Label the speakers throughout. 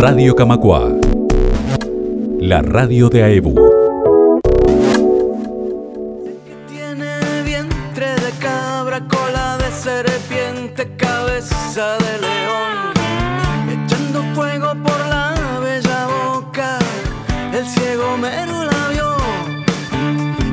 Speaker 1: Radio Camacua. La radio de AEBU.
Speaker 2: Tiene vientre de cabra, cola de serpiente, cabeza de león. Echando fuego por la bella boca, el ciego mero la vio.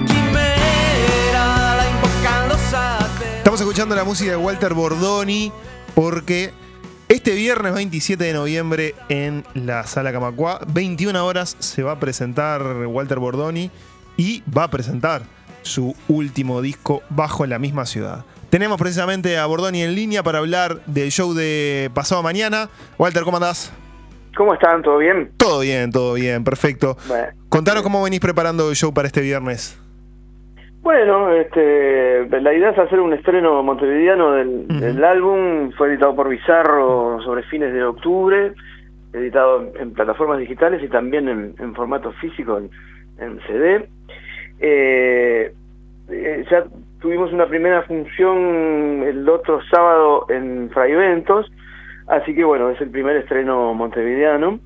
Speaker 2: Quimera, la invocan los ateos.
Speaker 3: Estamos escuchando la música de Walter Bordoni porque este viernes 27 de noviembre en la Sala Camacua, 21 horas, se va a presentar Walter Bordoni y va a presentar su último disco bajo la misma ciudad. Tenemos precisamente a Bordoni en línea para hablar del show de pasado mañana. Walter, ¿cómo andás?
Speaker 4: ¿Cómo están? ¿Todo bien?
Speaker 3: Todo bien, todo bien, perfecto.
Speaker 4: Bueno,
Speaker 3: Contanos cómo venís preparando el show para este viernes.
Speaker 4: Bueno, este, la idea es hacer un estreno montevideano del, álbum. Fue editado por Bizarro sobre fines de octubre, editado en, en plataformas digitales y también en, en formato físico, en, en CD. Eh, eh, ya tuvimos una primera función el otro sábado en Fraiventos, así que bueno, es el primer estreno montevideano.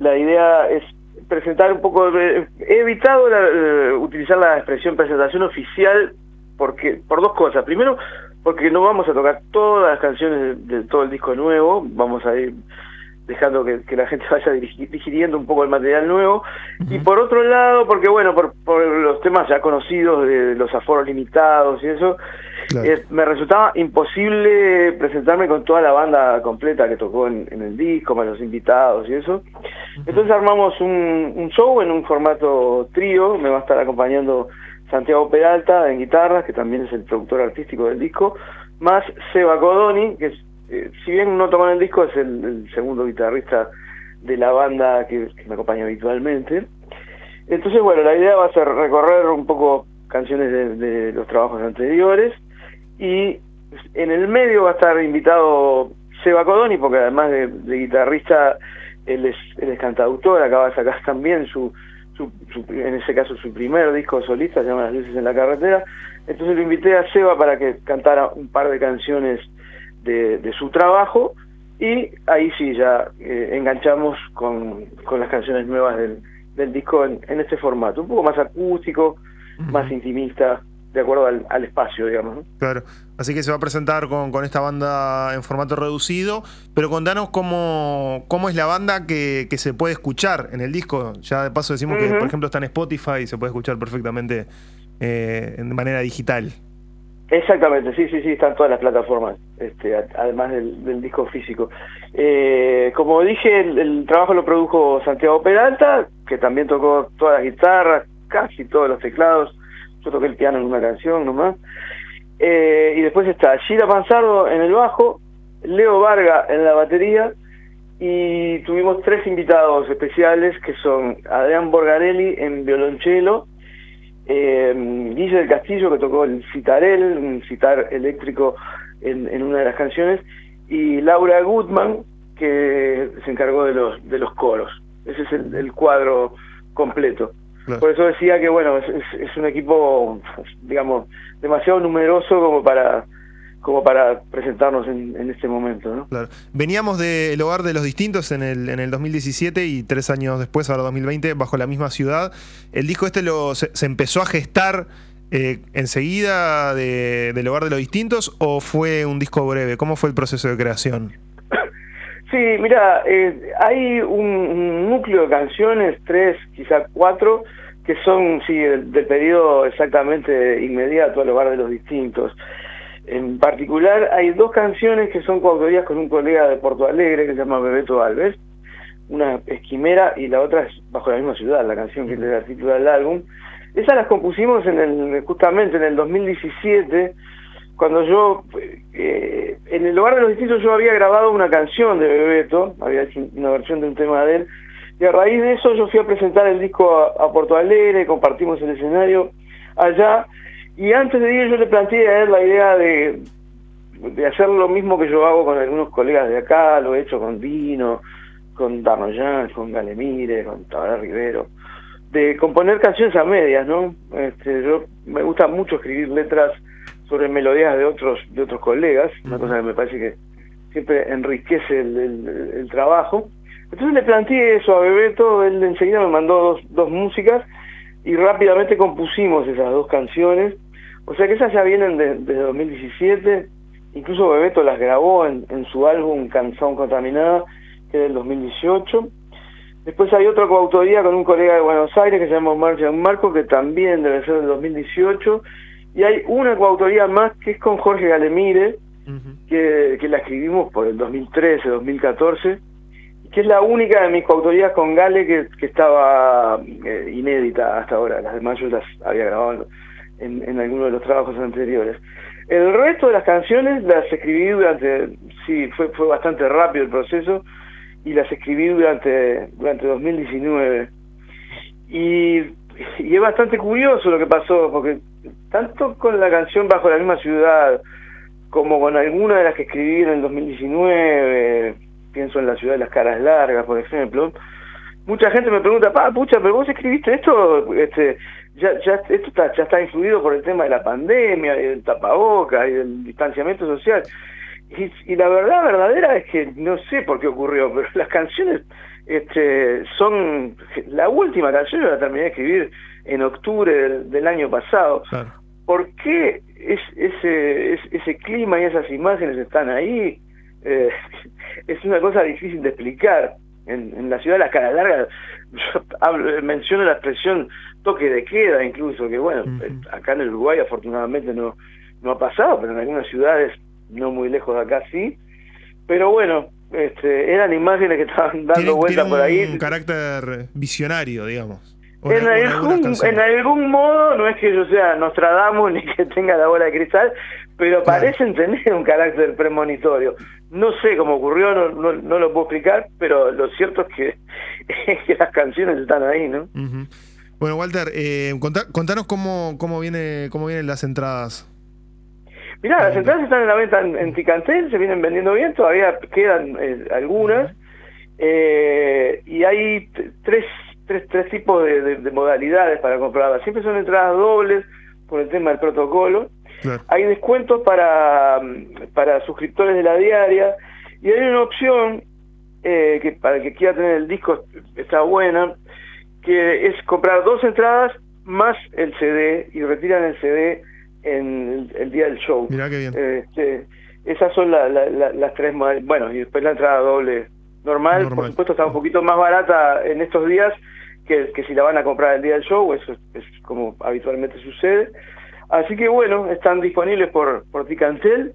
Speaker 4: La idea es presentar un poco, de- he evitado la- eh, utilizar la expresión presentación oficial porque por dos cosas. Primero, porque no vamos a tocar todas las canciones de, de todo el disco nuevo, vamos a ir dejando que, que la gente vaya digiriendo un poco el material nuevo. Y por otro lado, porque bueno, por, por los temas ya conocidos de los aforos limitados y eso,
Speaker 3: Claro.
Speaker 4: eh, me resultaba imposible presentarme con toda la banda completa que tocó en, en el disco, más los invitados y eso. Entonces armamos un, show en un formato trío, me va a estar acompañando Santiago Peralta en guitarras, que también es el productor artístico del disco, más Seba Codoni, que eh, si bien no tocó en el disco, es el, segundo guitarrista de la banda que, me acompaña habitualmente. Entonces, bueno, la idea va a ser recorrer un poco canciones de, los trabajos anteriores y en el medio va a estar invitado Seba Codoni, porque además de, de guitarrista, él es, él es cantautor, acaba de sacar también su, su, su- en ese caso su primer disco solista, se llama Las luces en la carretera. Entonces lo invité a Seba para que cantara un par de canciones de, de su trabajo y ahí sí ya eh, enganchamos con, con las canciones nuevas del, del disco en, en este formato, un poco más acústico, más intimista, de acuerdo al, al espacio, digamos. ¿no?
Speaker 3: Claro. Así que se va a presentar con, con esta banda en formato reducido. Pero contanos cómo, cómo es la banda que, que se puede escuchar en el disco. Ya de paso decimos que, por ejemplo, está en Spotify y se puede escuchar perfectamente eh, de manera digital.
Speaker 4: Exactamente, sí, sí, sí, están todas las plataformas, este, además del, del disco físico. Eh, como dije, el, el trabajo lo produjo Santiago Peralta, que también tocó todas las guitarras, casi todos los teclados. Yo toqué el piano en una canción nomás. Eh, y después está Gira Panzardo en el bajo, Leo Varga en la batería y tuvimos tres invitados especiales que son Adrián Borgarelli en violonchelo, eh, Guille del Castillo que tocó el citarel, un citar eléctrico en, una de las canciones, y Laura Gutman que se encargó de los de los coros. Ese es el cuadro completo.
Speaker 3: Claro.
Speaker 4: Por eso decía que bueno, es, es- es un equipo, digamos, demasiado numeroso como para como para presentarnos en, en este momento, ¿no?
Speaker 3: Claro. Veníamos del hogar de los distintos en el, en el 2017 y tres años después, ahora 2020, bajo la misma ciudad. ¿El disco este lo, se, se empezó a gestar eh, enseguida de- del hogar de los distintos o fue un disco breve? ¿Cómo fue el proceso de creación?
Speaker 4: Sí, mira, eh, hay un, un núcleo de canciones, tres, quizá cuatro, que son, sí, del, del periodo exactamente inmediato al hogar de los distintos. En particular, hay dos canciones que son coautorías con un colega de Porto Alegre que se llama Bebeto Alves. Una es Quimera y la otra es Bajo la misma ciudad, la canción que le da título al álbum. Esas las compusimos en el, justamente en el 2017, cuando yo, eh, en el lugar de los distintos yo había grabado una canción de Bebeto, había hecho una versión de un tema de él, y a raíz de eso yo fui a presentar el disco a, a Porto Alegre, compartimos el escenario allá, y antes de ir yo le planteé a él la idea de, de hacer lo mismo que yo hago con algunos colegas de acá, lo he hecho con Dino, con Darnoyan, con Galemire, con Tabaré Rivero, de componer canciones a medias, ¿no? Este, yo me gusta mucho escribir letras sobre melodías de otros de otros colegas, una cosa que me parece que siempre enriquece el, el- el trabajo. Entonces le planteé eso a Bebeto, él enseguida me mandó dos, dos músicas y rápidamente compusimos esas dos canciones. O sea que esas ya vienen desde de 2017, incluso Bebeto las grabó en, en su álbum Canción Contaminada, que es del 2018. Después hay otra coautoría con un colega de Buenos Aires que se llama Marcian Marco, que también debe ser del 2018. Y hay una coautoría más que es con Jorge Galemire, que, que la escribimos por el 2013, 2014 que es la única de mis coautorías con Gale que, que estaba eh, inédita hasta ahora. Las demás yo las había grabado en, en algunos de los trabajos anteriores. El resto de las canciones las escribí durante, sí, fue, fue bastante rápido el proceso y las escribí durante, durante 2019. Y, y es bastante curioso lo que pasó, porque tanto con la canción Bajo la misma ciudad, como con alguna de las que escribí en el 2019, pienso en la ciudad de las caras largas, por ejemplo, mucha gente me pregunta, pa, pucha, pero vos escribiste esto, este, ya, ya, esto está, ya está influido por el tema de la pandemia, y del tapaboca y del distanciamiento social. Y, la verdad verdadera es que no sé por qué ocurrió, pero las canciones este, son... La última canción yo la terminé de escribir en octubre del, año pasado. ¿Por qué es, ese, es, ese clima y esas imágenes están ahí? Eh, es una cosa difícil de explicar. En, en la ciudad de las caras largas, yo hablo, menciono la expresión toque de queda incluso, que bueno, uh -huh. acá en el Uruguay afortunadamente no, no ha pasado, pero en algunas ciudades no muy lejos de acá sí. Pero bueno, este, eran imágenes que estaban dando vueltas por ahí.
Speaker 3: un carácter visionario, digamos.
Speaker 4: En algún, en algún modo, no es que yo sea Nostradamus ni que tenga la bola de cristal, pero claro. parecen tener un carácter premonitorio. No sé cómo ocurrió, no, no, no, lo puedo explicar, pero lo cierto es que, es que las canciones están ahí, ¿no?
Speaker 3: Uh -huh. Bueno, Walter, eh, contá, contanos cómo, cómo, viene, cómo vienen las entradas.
Speaker 4: Mirá, las entradas están en la venta en, en Ticantel, se vienen vendiendo bien, todavía quedan eh, algunas, eh, y hay tres, tres, tres tipos de, de, de, modalidades para comprarlas. Siempre son entradas dobles por el tema del protocolo. Claro. Hay descuentos para, para suscriptores de la diaria, y hay una opción eh, que para el que quiera tener el disco está buena, que es comprar dos entradas más el CD y retiran el CD en el, el día del show.
Speaker 3: Mirá qué bien.
Speaker 4: Este, esas son la, la, la, las tres Bueno, y después la entrada doble normal, normal, por supuesto está un poquito más barata en estos días que, que si la van a comprar el día del show, eso es, es como habitualmente sucede. Así que bueno, están disponibles por, por Ticantel,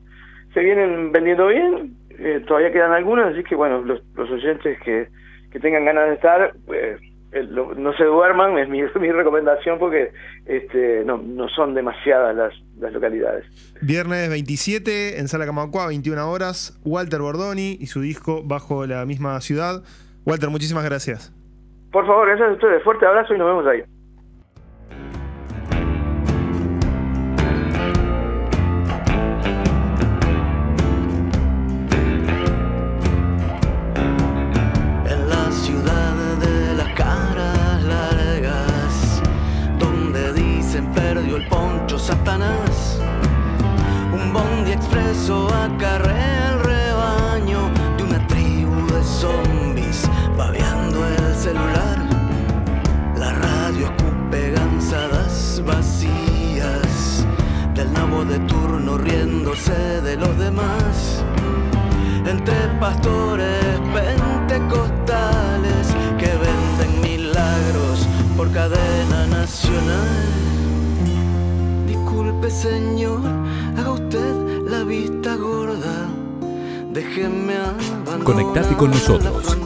Speaker 4: se vienen vendiendo bien, eh, todavía quedan algunas, así que bueno, los, los oyentes que, que tengan ganas de estar, pues no se duerman, es mi, mi recomendación porque este, no, no son demasiadas las, las localidades.
Speaker 3: Viernes 27 en Sala Camacua, 21 horas, Walter Bordoni y su disco Bajo la misma ciudad. Walter, muchísimas gracias.
Speaker 4: Por favor, gracias a ustedes. Fuerte abrazo y nos vemos ahí.
Speaker 2: Satanás. Un bondi expreso acarrea el rebaño de una tribu de zombies, babeando el celular. La radio escupe gansadas vacías del nabo de turno riéndose de los demás. Entre pastores pentecostales que venden milagros por cadena nacional. Disculpe, señor, haga usted la vista gorda. Déjeme.
Speaker 1: Conectate con nosotros.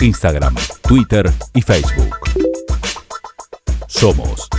Speaker 1: Instagram, Twitter y Facebook. Somos